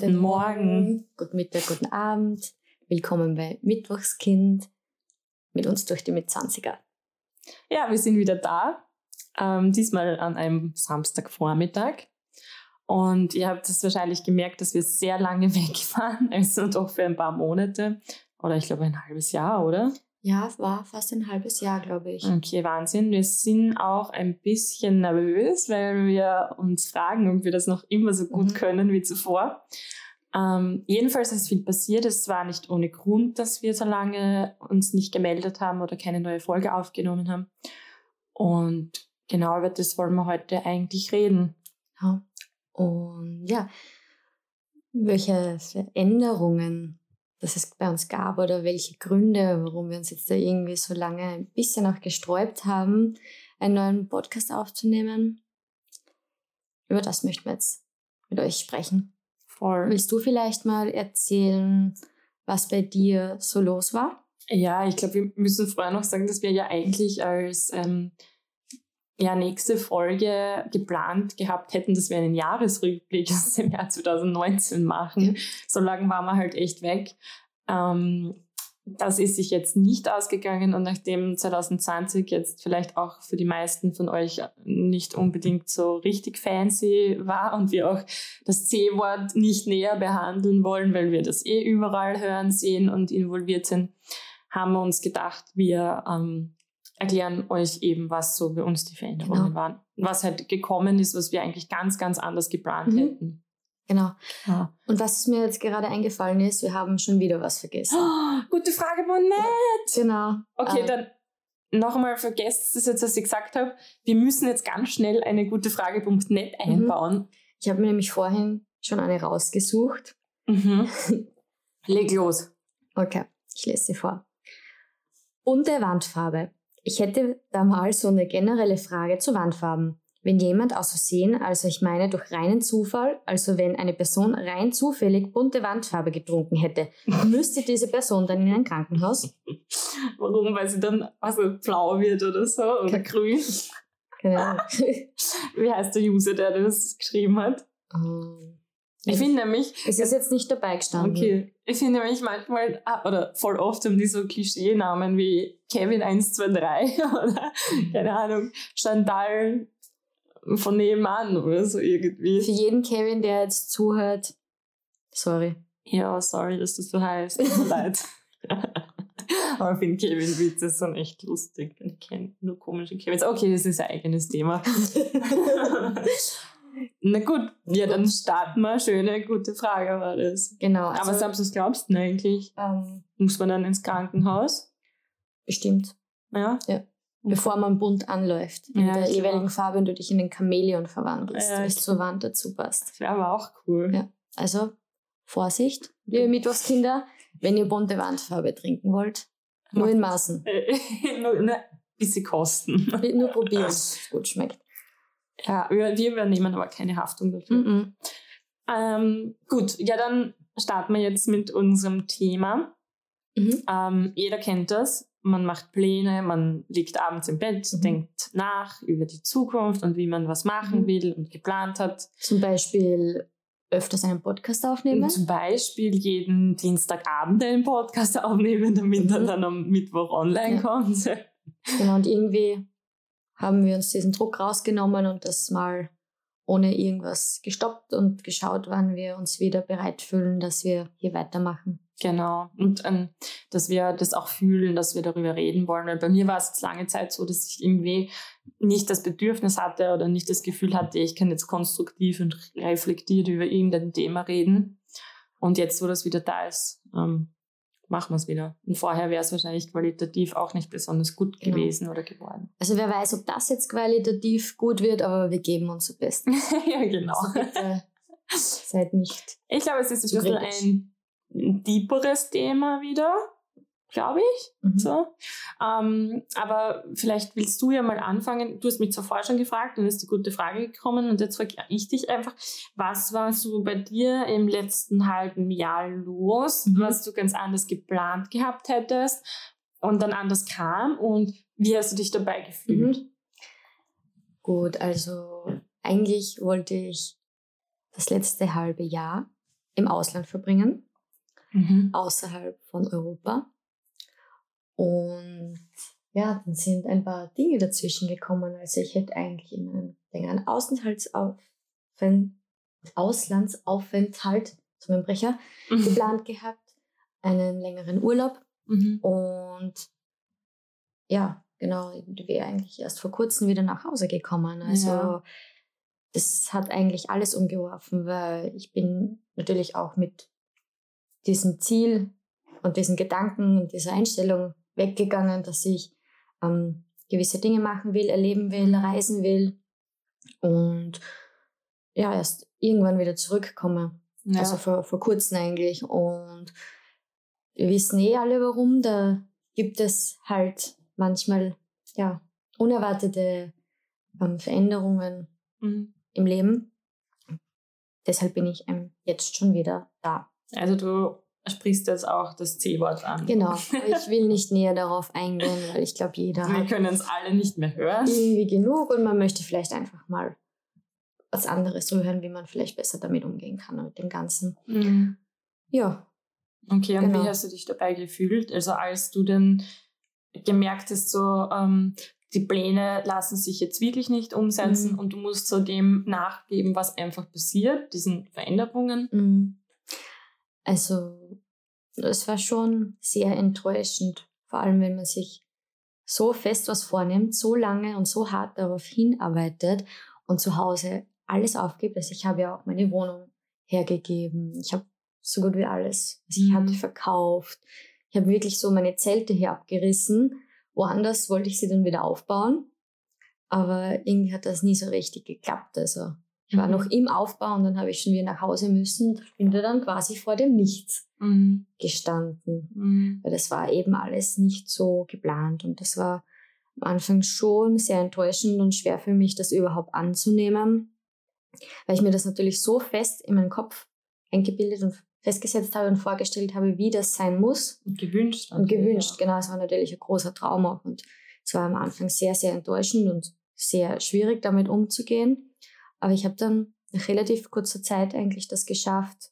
Guten Morgen. Guten Mittag, guten Abend. Willkommen bei Mittwochskind mit uns durch die Mitzwanziger. Ja, wir sind wieder da. Ähm, diesmal an einem Samstagvormittag. Und ihr habt es wahrscheinlich gemerkt, dass wir sehr lange weg waren, also doch für ein paar Monate. Oder ich glaube ein halbes Jahr, oder? Ja, es war fast ein halbes Jahr, glaube ich. Okay, Wahnsinn. Wir sind auch ein bisschen nervös, weil wir uns fragen, ob wir das noch immer so gut Mhm. können wie zuvor. Ähm, jedenfalls ist viel passiert. Es war nicht ohne Grund, dass wir so lange uns nicht gemeldet haben oder keine neue Folge aufgenommen haben. Und genau über das wollen wir heute eigentlich reden. Ja. Und ja, welche Veränderungen das es bei uns gab oder welche Gründe, warum wir uns jetzt da irgendwie so lange ein bisschen auch gesträubt haben, einen neuen Podcast aufzunehmen. Über das möchten wir jetzt mit euch sprechen. Voll. Willst du vielleicht mal erzählen, was bei dir so los war? Ja, ich glaube, wir müssen vorher noch sagen, dass wir ja eigentlich als ähm, ja, nächste Folge geplant gehabt hätten, dass wir einen Jahresrückblick aus dem Jahr 2019 machen. So lange waren wir halt echt weg. Ähm, das ist sich jetzt nicht ausgegangen und nachdem 2020 jetzt vielleicht auch für die meisten von euch nicht unbedingt so richtig fancy war und wir auch das C-Wort nicht näher behandeln wollen, weil wir das eh überall hören, sehen und involviert sind, haben wir uns gedacht, wir ähm, erklären euch eben, was so bei uns die Veränderungen Genau. waren. Was halt gekommen ist, was wir eigentlich ganz, ganz anders geplant Mhm. hätten. Genau. Ja. Und was mir jetzt gerade eingefallen ist, wir haben schon wieder was vergessen. Oh, gute Frage, Monette. Genau. Okay, Äh, dann noch einmal vergesst das jetzt, was ich gesagt habe. Wir müssen jetzt ganz schnell eine gute Frage.net Mhm. einbauen. Ich habe mir nämlich vorhin schon eine rausgesucht. Mhm. Leg los. Okay, ich lese sie vor. Bunte Wandfarbe. Ich hätte da mal so eine generelle Frage zu Wandfarben. Wenn jemand aus Versehen, also ich meine durch reinen Zufall, also wenn eine Person rein zufällig bunte Wandfarbe getrunken hätte, müsste diese Person dann in ein Krankenhaus? Warum? Weil sie dann also blau wird oder so oder Ke- grün. Keine Ahnung. Wie heißt der User, der das geschrieben hat? Ähm, Ich finde nämlich, es ist jetzt nicht dabei gestanden. okay, ich finde nämlich manchmal, ah, oder voll oft haben die so Klischee-Namen wie Kevin 123 oder, keine Ahnung, Chantal von nebenan oder so irgendwie. Für jeden Kevin, der jetzt zuhört, sorry. Ja, sorry, dass das so heißt. Tut mir leid. Aber ich finde Kevin-Witze sind echt lustig. Ich kenne nur komische Kevins. Okay, das ist ein eigenes Thema. Na gut, ja, dann starten wir. Schöne, gute Frage war das. Genau. Aber Also, Sam, was glaubst du denn eigentlich? ähm, Muss man dann ins Krankenhaus? bestimmt. Ja? bevor man bunt anläuft. In Ja, der jeweiligen auch. Farbe und du dich in den Chamäleon verwandelst, Ja, weil es zur Wand dazu passt. Das wäre aber auch cool. Ja. Also, Vorsicht, liebe Mittwochskinder, wenn ihr bunte Wandfarbe trinken wollt, nur in Maßen. Nur, nur ein bisschen kosten. Nur probieren, ob es gut schmeckt. Ja, wir, wir übernehmen aber keine Haftung dafür. Mhm. Ähm, gut, ja, dann starten wir jetzt mit unserem Thema. Mhm. Ähm, jeder kennt das. Man macht Pläne, man liegt abends im Bett, Mhm. denkt nach über die Zukunft und wie man was machen Mhm. will und geplant hat. Zum Beispiel öfters einen Podcast aufnehmen. Zum Beispiel jeden Dienstagabend einen Podcast aufnehmen, damit er Mhm. dann am Mittwoch online Ja. kommt. Genau, und irgendwie haben wir uns diesen Druck rausgenommen und das mal ohne irgendwas gestoppt und geschaut, wann wir uns wieder bereit fühlen, dass wir hier weitermachen. Genau. Und ähm, dass wir das auch fühlen, dass wir darüber reden wollen. Weil bei mir war es lange Zeit so, dass ich irgendwie nicht das Bedürfnis hatte oder nicht das Gefühl hatte, ich kann jetzt konstruktiv und reflektiert über irgendein Thema reden. Und jetzt, wo das wieder da ist, ähm, machen wir es wieder. Und vorher wäre es wahrscheinlich qualitativ auch nicht besonders gut Genau. gewesen oder geworden. Also wer weiß, ob das jetzt qualitativ gut wird, aber wir geben unser Bestes. ja, genau. Also bitte seid nicht. Ich glaube, es ist ein bisschen ein deeperes Thema wieder, glaube ich. Mhm. So. Ähm, aber vielleicht willst du ja mal anfangen. Du hast mich zuvor schon gefragt und ist die gute Frage gekommen und jetzt frage ich dich einfach, was war so bei dir im letzten halben Jahr los, Mhm. was du ganz anders geplant gehabt hättest und dann anders kam und wie hast du dich dabei gefühlt? Mhm. Gut, also eigentlich wollte ich das letzte halbe Jahr im Ausland verbringen, Mhm. außerhalb von Europa. Und ja, dann sind ein paar Dinge dazwischen gekommen. Also ich hätte eigentlich immer einen längeren Auslandsaufenthalt, Zungenbrecher, geplant gehabt, einen längeren Urlaub Mhm. und ja, genau, ich wäre eigentlich erst vor kurzem wieder nach Hause gekommen. Also Ja. das hat eigentlich alles umgeworfen, weil ich bin natürlich auch mit diesem Ziel und diesen Gedanken und dieser Einstellung weggegangen, dass ich ähm, gewisse Dinge machen will, erleben will, reisen will und ja, erst irgendwann wieder zurückkomme. Ja. Also vor, vor kurzem eigentlich. Und wir wissen eh alle warum. Da gibt es halt manchmal ja, unerwartete ähm, Veränderungen Mhm. im Leben. Deshalb bin ich ähm, jetzt schon wieder da. Also du sprichst jetzt auch das C-Wort an. Genau. Ich will nicht näher darauf eingehen, weil ich glaube, jeder Wir können es alle nicht mehr hören. irgendwie genug und man möchte vielleicht einfach mal was anderes hören, wie man vielleicht besser damit umgehen kann mit dem Ganzen. Mhm. Ja, Okay, und Genau. wie hast du dich dabei gefühlt? Also als du dann gemerkt hast, so ähm, die Pläne lassen sich jetzt wirklich nicht umsetzen Mhm. und du musst so dem nachgeben, was einfach passiert, diesen Veränderungen. Mm. Also, es war schon sehr enttäuschend, vor allem wenn man sich so fest was vornimmt, so lange und so hart darauf hinarbeitet und zu Hause alles aufgibt. Also ich habe ja auch meine Wohnung hergegeben. Ich habe so gut wie alles, was ich Mhm. hatte, verkauft. Ich habe wirklich so meine Zelte hier abgerissen. Woanders wollte ich sie dann wieder aufbauen. Aber irgendwie hat das nie so richtig geklappt. Also ich war Mhm. noch im Aufbau und dann habe ich schon wieder nach Hause müssen. und Bin da dann quasi vor dem Nichts Mhm. gestanden. Mhm. Weil das war eben alles nicht so geplant. Und das war am Anfang schon sehr enttäuschend und schwer für mich, das überhaupt anzunehmen. Weil ich mir das natürlich so fest in meinen Kopf eingebildet und festgesetzt habe und vorgestellt habe, wie das sein muss. Und gewünscht. Und gewünscht, genau. Es war natürlich ein großer Traum auch. Und es war am Anfang sehr, sehr enttäuschend und sehr schwierig, damit umzugehen. Aber ich habe dann nach relativ kurzer Zeit eigentlich das geschafft,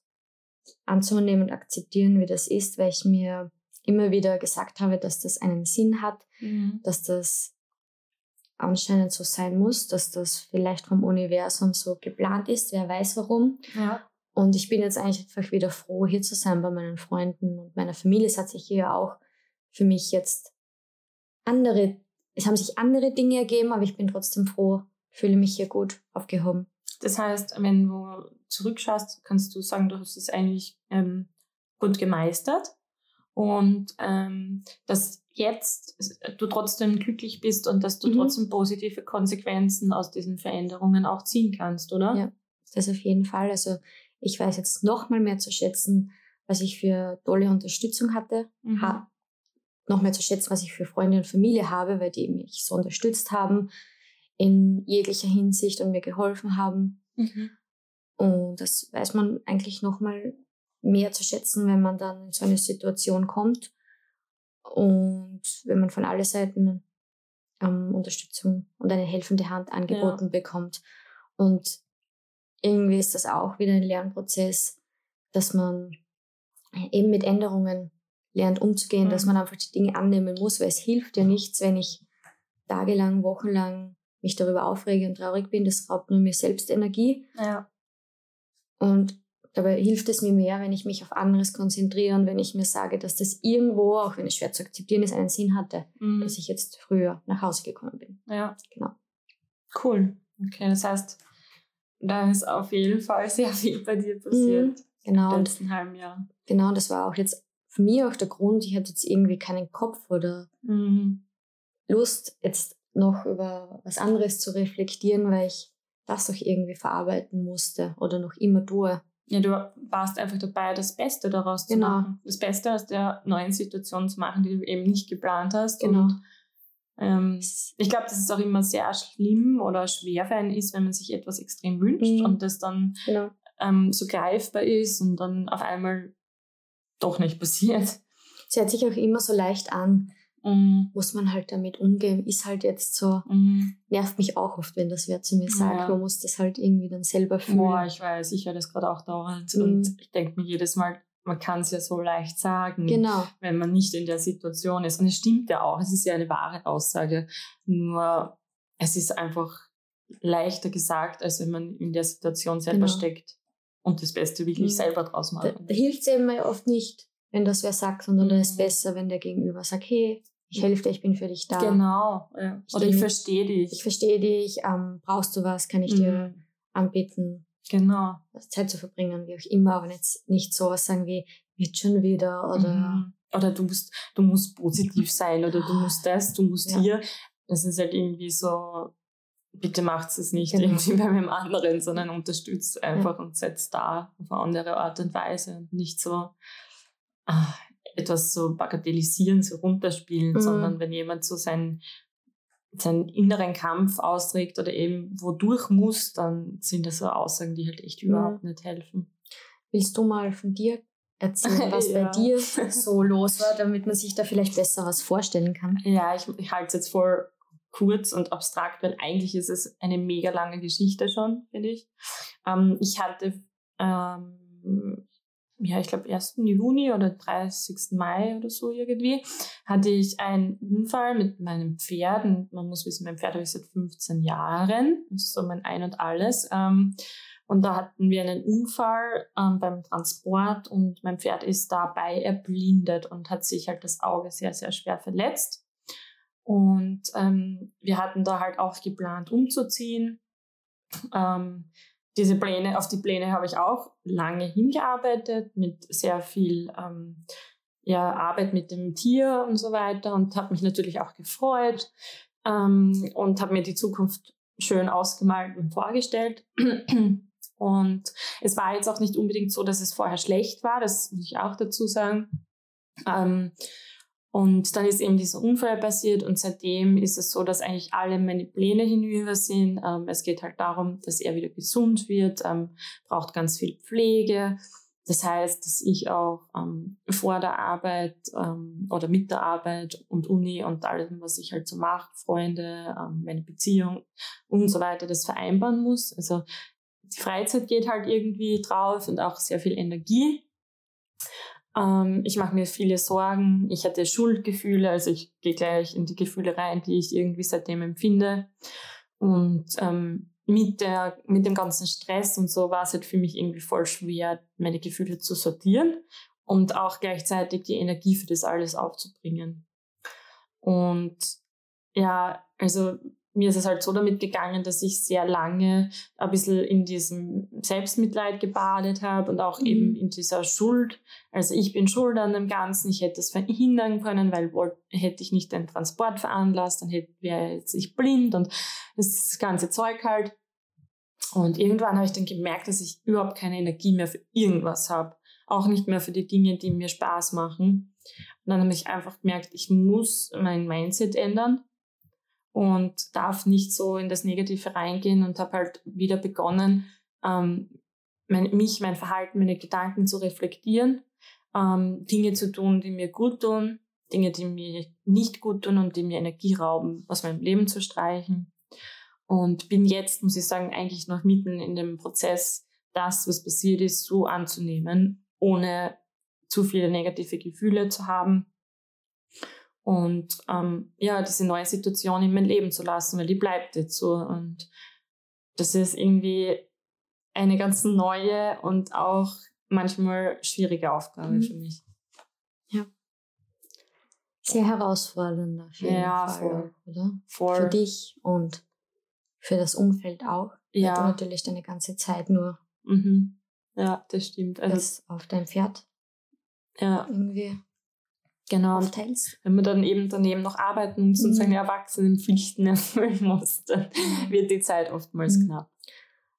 anzunehmen und akzeptieren, wie das ist, weil ich mir immer wieder gesagt habe, dass das einen Sinn hat. Mhm. dass das anscheinend so sein muss, dass das vielleicht vom Universum so geplant ist, wer weiß warum. ja. Und ich bin jetzt eigentlich einfach wieder froh, hier zu sein bei meinen Freunden und meiner Familie. Es hat sich hier auch für mich jetzt andere, es haben sich andere Dinge ergeben, aber ich bin trotzdem froh, fühle mich hier gut aufgehoben. Das heißt, wenn du zurückschaust, kannst du sagen, du hast es eigentlich ähm, gut gemeistert und ähm, dass jetzt du trotzdem glücklich bist und dass du Mhm. trotzdem positive Konsequenzen aus diesen Veränderungen auch ziehen kannst, oder? Ja. Das auf jeden Fall. Also ich weiß jetzt noch mal mehr zu schätzen, was ich für tolle Unterstützung hatte. Mhm. Ha noch mehr zu schätzen, was ich für Freunde und Familie habe, weil die mich so unterstützt haben in jeglicher Hinsicht und mir geholfen haben. Mhm. Und das weiß man eigentlich noch mal mehr zu schätzen, wenn man dann in so eine Situation kommt und wenn man von allen Seiten ähm, Unterstützung und eine helfende Hand angeboten bekommt. Und irgendwie ist das auch wieder ein Lernprozess, dass man eben mit Änderungen lernt umzugehen, dass Mhm. man einfach die Dinge annehmen muss, weil es hilft ja nichts, wenn ich tagelang, wochenlang mich darüber aufrege und traurig bin. Das raubt nur mir selbst Energie. Ja. Und dabei hilft es mir mehr, wenn ich mich auf anderes konzentriere und wenn ich mir sage, dass das irgendwo, auch wenn es schwer zu akzeptieren ist, einen Sinn hatte, Mhm. dass ich jetzt früher nach Hause gekommen bin. Ja. Genau. Cool. Okay, das heißt, da ist auf jeden Fall sehr viel bei dir passiert Genau, im letzten halben Jahr. genau, das war auch jetzt für mich auch der Grund, ich hatte jetzt irgendwie keinen Kopf oder Mhm. Lust, jetzt noch über was anderes zu reflektieren, weil ich das doch irgendwie verarbeiten musste oder noch immer tue. Ja, du warst einfach dabei, das Beste daraus zu Genau. machen. Das Beste aus der neuen Situation zu machen, die du eben nicht geplant hast. Genau. Und, ähm, ich glaube, dass es auch immer sehr schlimm oder schwer für einen ist, wenn man sich etwas extrem wünscht Mhm. und das dann Genau. ähm, so greifbar ist und dann auf einmal doch nicht passiert. Es hört sich auch immer so leicht an. Mhm. muss man halt damit umgehen. Ist halt jetzt so, mhm. nervt mich auch oft, wenn das wer zu mir sagt. Ja. Man muss das halt irgendwie dann selber fühlen. Boah, ich weiß, ich höre das gerade auch dauernd. Mhm. Und ich denke mir jedes Mal, man kann es ja so leicht sagen, genau. wenn man nicht in der Situation ist. Und es stimmt ja auch, es ist ja eine wahre Aussage. Nur es ist einfach leichter gesagt, als wenn man in der Situation selber genau. steckt und das Beste wirklich mhm. selber draus machen. Da, da hilft es eben oft nicht, wenn das wer sagt, sondern mhm. da ist mhm. besser, wenn der Gegenüber sagt, hey, ich helfe dir, ich bin für dich da. Genau. Ja. Oder ich verstehe dich. Ich verstehe dich. Ähm, brauchst du was? Kann ich mhm. dir anbieten? Genau. Zeit zu verbringen, wie auch immer, aber jetzt nicht sowas sagen wie, wird schon wieder oder. Mhm. Oder du musst, du musst positiv sein oder du musst das, du musst ja. hier. Das ist halt irgendwie so, bitte macht es nicht genau. irgendwie bei einem anderen, sondern unterstützt einfach ja. und setzt da auf eine andere Art und Weise und nicht so ah, etwas so bagatellisieren, so runterspielen, mhm. sondern wenn jemand so seinen, seinen inneren Kampf austrägt oder eben wodurch muss, dann sind das so Aussagen, die halt echt überhaupt mhm. nicht helfen. Willst du mal von dir erzählen, was ja. bei dir so los war, damit man sich da vielleicht besser was vorstellen kann? Ja, ich, ich halte es jetzt voll kurz und abstrakt, weil eigentlich ist es eine mega lange Geschichte schon, finde ich. Ähm, ich hatte, ähm, ja, ich glaube, 1. Juni oder 30. Mai oder so irgendwie, hatte ich einen Unfall mit meinem Pferd. Und man muss wissen, mein Pferd habe ich seit 15 Jahren. Das ist so mein Ein und Alles. Ähm, und da hatten wir einen Unfall ähm, beim Transport und mein Pferd ist dabei erblindet und hat sich halt das Auge sehr, sehr schwer verletzt. Und ähm, wir hatten da halt auch geplant, umzuziehen. Ähm, diese Pläne, auf die Pläne habe ich auch lange hingearbeitet, mit sehr viel ähm, ja, Arbeit mit dem Tier und so weiter und habe mich natürlich auch gefreut ähm, und habe mir die Zukunft schön ausgemalt und vorgestellt. Und es war jetzt auch nicht unbedingt so, dass es vorher schlecht war, das muss ich auch dazu sagen. Ähm, und dann ist eben dieser Unfall passiert und seitdem ist es so, dass eigentlich alle meine Pläne hinüber sind. Ähm, es geht halt darum, dass er wieder gesund wird, ähm, braucht ganz viel Pflege. Das heißt, dass ich auch ähm, vor der Arbeit ähm, oder mit der Arbeit und Uni und allem, was ich halt so mache, Freunde, ähm, meine Beziehung und so weiter, das vereinbaren muss. Also die Freizeit geht halt irgendwie drauf und auch sehr viel Energie. Ähm, ich mache mir viele Sorgen. Ich hatte Schuldgefühle, also ich gehe gleich in die Gefühle rein, die ich irgendwie seitdem empfinde. Und ähm, mit, der, mit dem ganzen Stress und so war es halt für mich irgendwie voll schwer, meine Gefühle zu sortieren und auch gleichzeitig die Energie für das alles aufzubringen. Und ja, also mir ist es halt so damit gegangen, dass ich sehr lange ein bisschen in diesem Selbstmitleid gebadet habe und auch mhm. eben in dieser Schuld. Also ich bin schuld an dem Ganzen, ich hätte es verhindern können, weil hätte ich nicht den Transport veranlasst, dann wäre jetzt ich blind und das ganze Zeug halt. Und irgendwann habe ich dann gemerkt, dass ich überhaupt keine Energie mehr für irgendwas habe. Auch nicht mehr für die Dinge, die mir Spaß machen. Und dann habe ich einfach gemerkt, ich muss mein Mindset ändern und darf nicht so in das Negative reingehen und habe halt wieder begonnen, ähm, mein, mich, mein Verhalten, meine Gedanken zu reflektieren, ähm, Dinge zu tun, die mir gut tun, Dinge, die mir nicht gut tun und die mir Energie rauben, aus meinem Leben zu streichen. Und bin jetzt, muss ich sagen, eigentlich noch mitten in dem Prozess, das, was passiert ist, so anzunehmen, ohne zu viele negative Gefühle zu haben und ähm, ja, diese neue Situation in mein Leben zu lassen, weil die bleibt jetzt so. Und das ist irgendwie eine ganz neue und auch manchmal schwierige Aufgabe mhm. für mich. Ja. Sehr herausfordernd auf jeden ja, Fall, voll. oder? Voll. Für dich und für das Umfeld auch. Ja. Du natürlich deine ganze Zeit nur. Mhm. Ja, das stimmt. Also auf dein Pferd. Ja. Irgendwie Genau. Aufteilst. Wenn man dann eben daneben noch arbeiten muss mhm. und seine Erwachsenenpflichten erfüllen muss, dann mhm. wird die Zeit oftmals mhm. knapp.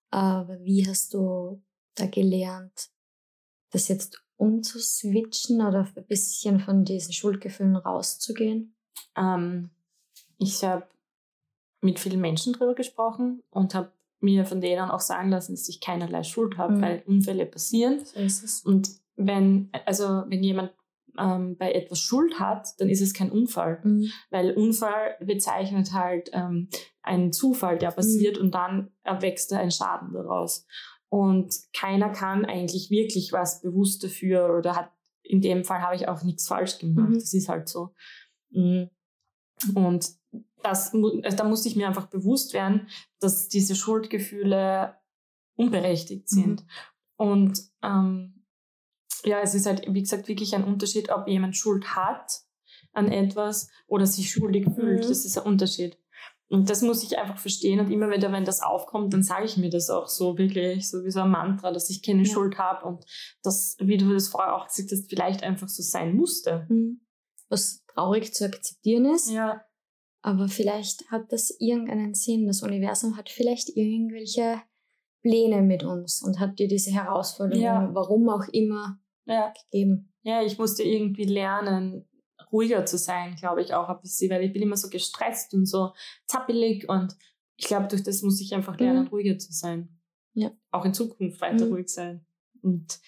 Aber wie hast du da gelernt, das jetzt umzuswitchen oder ein bisschen von diesen Schuldgefühlen rauszugehen? Ähm, ich habe mit vielen Menschen darüber gesprochen und habe mir von denen auch sagen lassen, dass ich keinerlei Schuld habe, mhm. weil Unfälle passieren. So ist es. Und wenn, also wenn jemand ähm, bei etwas Schuld hat, dann ist es kein Unfall. Mhm. Weil Unfall bezeichnet halt ähm, einen Zufall, der passiert und dann erwächst da ein Schaden daraus. Und keiner kann eigentlich wirklich was bewusst dafür oder hat, in dem Fall habe ich auch nichts falsch gemacht. Mhm. Das ist halt so. Mhm. Und das, also da musste ich mir einfach bewusst werden, dass diese Schuldgefühle unberechtigt sind. Und ähm, ja, es ist halt, wie gesagt, wirklich ein Unterschied, ob jemand Schuld hat an etwas oder sich schuldig fühlt. Mhm. Das ist ein Unterschied. Und das muss ich einfach verstehen. Und immer wieder, wenn das aufkommt, dann sage ich mir das auch so wirklich, so wie so ein Mantra, dass ich keine Ja. Schuld habe und dass, wie du das vorher auch gesagt hast, vielleicht einfach so sein musste. Mhm. Was traurig zu akzeptieren ist, Ja, aber vielleicht hat das irgendeinen Sinn. Das Universum hat vielleicht irgendwelche Pläne mit uns und hat dir diese Herausforderung, Ja. warum auch immer, ja. gegeben. Ja, ich musste irgendwie lernen, ruhiger zu sein, glaube ich auch ein bisschen, weil ich bin immer so gestresst und so zappelig und ich glaube, durch das muss ich einfach lernen, Mhm. ruhiger zu sein. Ja. Auch in Zukunft weiter Mhm. ruhig sein. Und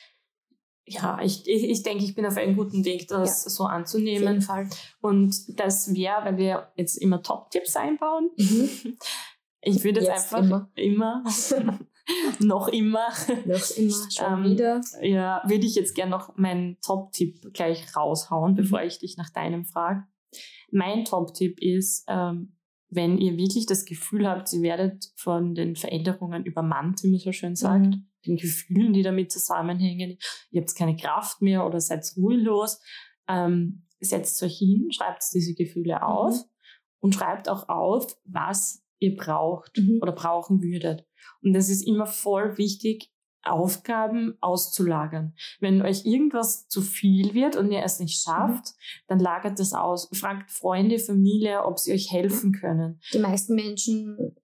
ja, ich, ich, ich denke, ich bin auf einem guten Weg, das so Auf jeden anzunehmen. Fall. Und das wäre, weil wir jetzt immer Top-Tipps einbauen. Mhm. Ich würde jetzt Jetzt einfach immer, noch immer, Noch immer schon Ähm, wieder. ja, würde ich jetzt gerne noch meinen Top-Tipp gleich raushauen, Mhm. bevor ich dich nach deinem frage. Mein Top-Tipp ist, ähm, wenn ihr wirklich das Gefühl habt, ihr werdet von den Veränderungen übermannt, wie man so schön sagt, Mhm. den Gefühlen, die damit zusammenhängen, ihr habt keine Kraft mehr oder seid ruhelos, ähm, setzt euch hin, schreibt diese Gefühle auf Mhm. und schreibt auch auf, was ihr braucht Mhm. oder brauchen würdet. Und das ist immer voll wichtig, Aufgaben auszulagern. Wenn euch irgendwas zu viel wird und ihr es nicht schafft, dann lagert das aus. Fragt Freunde, Familie, ob sie euch helfen können. Die meisten Menschen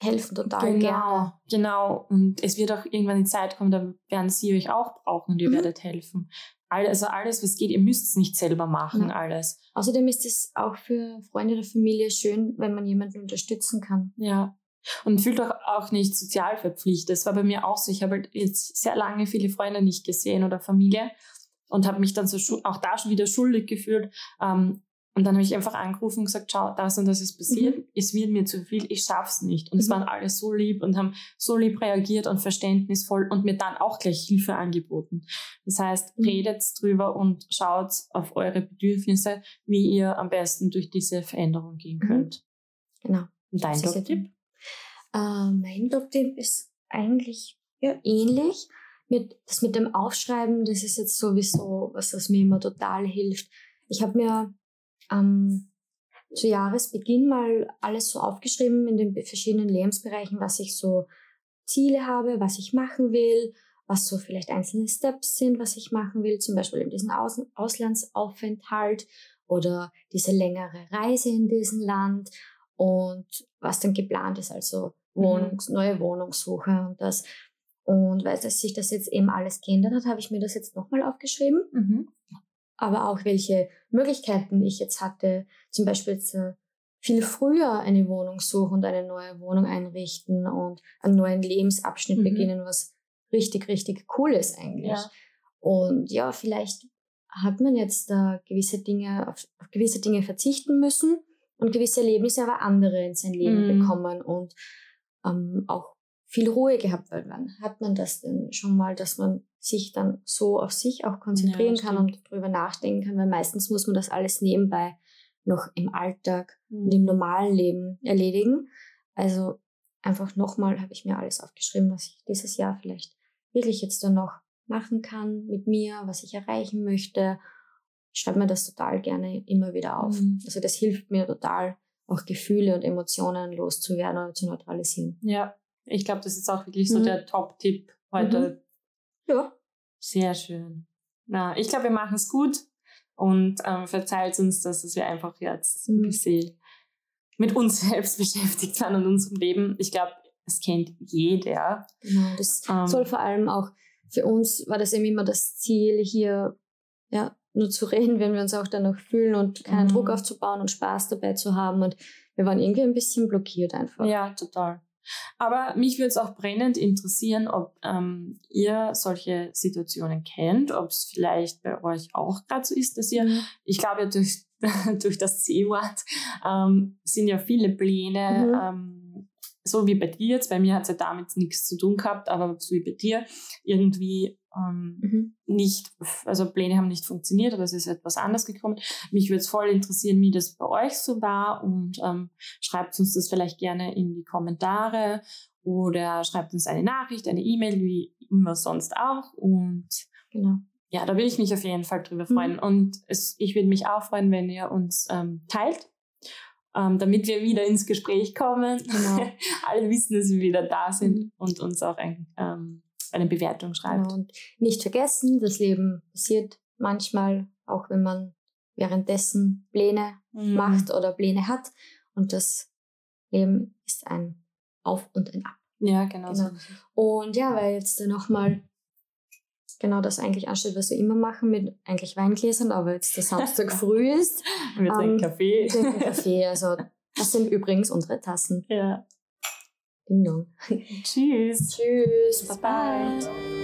helfen total genau, gerne. genau. Und es wird auch irgendwann die Zeit kommen, da werden sie euch auch brauchen und ihr Mhm. werdet helfen. Also alles, was geht, ihr müsst es nicht selber machen, Ja. alles. Außerdem ist es auch für Freunde oder Familie schön, wenn man jemanden unterstützen kann. Ja. Und fühlt euch auch nicht sozial verpflichtet. Das war bei mir auch so. Ich habe halt jetzt sehr lange viele Freunde nicht gesehen oder Familie und habe mich dann so auch da schon wieder schuldig gefühlt. Ähm, und dann habe ich einfach angerufen und gesagt, schau, das und das ist passiert. Es wird mir zu viel, ich schaff's nicht. Und es Mhm. waren alle so lieb und haben so lieb reagiert und verständnisvoll und mir dann auch gleich Hilfe angeboten. Das heißt, Mhm. redet drüber und schaut auf eure Bedürfnisse, wie ihr am besten durch diese Veränderung gehen Mhm. könnt. Genau. Und dein Top-Tipp? Äh, mein Top-Tipp ist eigentlich ja, ähnlich. Mit, das mit dem Aufschreiben, das ist jetzt sowieso was, was mir immer total hilft. Ich habe mir ähm, zu Jahresbeginn mal alles so aufgeschrieben in den verschiedenen Lebensbereichen, was ich so Ziele habe, was ich machen will, was so vielleicht einzelne Steps sind, was ich machen will, zum Beispiel in diesen Aus Auslandsaufenthalt oder diese längere Reise in diesem Land und was dann geplant ist, also Wohnungs neue Wohnungssuche und das. Und weil sich das jetzt eben alles geändert hat, habe ich mir das jetzt nochmal aufgeschrieben. Mhm. Aber auch welche Möglichkeiten ich jetzt hatte, zum Beispiel jetzt, äh, viel früher eine Wohnung suchen und eine neue Wohnung einrichten und einen neuen Lebensabschnitt Mhm. beginnen, was richtig, richtig cool ist eigentlich. Ja. Und ja, vielleicht hat man jetzt da gewisse Dinge, auf, auf gewisse Dinge verzichten müssen und gewisse Erlebnisse aber andere in sein Leben Mhm. bekommen und ähm, auch viel Ruhe gehabt, weil wann hat man das denn schon mal, dass man sich dann so auf sich auch konzentrieren Ja, kann und drüber nachdenken kann, weil meistens muss man das alles nebenbei noch im Alltag und im normalen Leben erledigen. Also einfach nochmal habe ich mir alles aufgeschrieben, was ich dieses Jahr vielleicht wirklich jetzt dann noch machen kann mit mir, was ich erreichen möchte. Schreibe mir das total gerne immer wieder auf. Mhm. Also das hilft mir total, auch Gefühle und Emotionen loszuwerden oder zu neutralisieren. Ja, ich glaube, das ist auch wirklich so Mhm. der Top-Tipp heute. Ja. Sehr schön. Na, ich glaube, wir machen es gut und ähm, verzeiht uns, dass wir einfach jetzt ein Mhm. bisschen mit uns selbst beschäftigt waren und unserem Leben. Ich glaube, es kennt jeder. Genau. Das Ähm, soll vor allem auch für uns war das eben immer das Ziel, hier ja, nur zu reden, wenn wir uns auch dann noch fühlen und keinen Mhm. Druck aufzubauen und Spaß dabei zu haben. Und wir waren irgendwie ein bisschen blockiert einfach. Ja, total. Aber mich würde es auch brennend interessieren, ob ähm, ihr solche Situationen kennt, ob es vielleicht bei euch auch gerade so ist, dass ihr, mhm. ich glaube, durch, durch das C-Wort ähm, sind ja viele Pläne, mhm. ähm, so wie bei dir jetzt, bei mir hat es ja damit nichts zu tun gehabt, aber so wie bei dir, irgendwie ähm, mhm. nicht, also Pläne haben nicht funktioniert oder es ist etwas anders gekommen. Mich würde es voll interessieren, wie das bei euch so war und ähm, schreibt uns das vielleicht gerne in die Kommentare oder schreibt uns eine Nachricht, eine E-Mail, wie immer sonst auch und genau. Ja, da will ich mich auf jeden Fall drüber freuen. Mhm. Und es, ich würde mich auch freuen, wenn ihr uns ähm, teilt, ähm, damit wir wieder ins Gespräch kommen. Genau. Alle wissen, dass wir wieder da sind mhm. und uns auch ein, ähm, eine Bewertung schreibt. Genau. Und nicht vergessen, das Leben passiert manchmal, auch wenn man währenddessen Pläne mhm. macht oder Pläne hat. Und das Leben ist ein Auf und ein Ab. Ja, genau. genau. So. Und ja, weil jetzt nochmal genau das eigentlich ansteht, was wir immer machen mit eigentlich Weingläsern, aber jetzt der Samstag früh ist. wir trinken ähm, Kaffee. Wir trinken Kaffee. Also das sind übrigens unsere Tassen. Ja. Ding dong. Tschüss. Tschüss. Bye bye.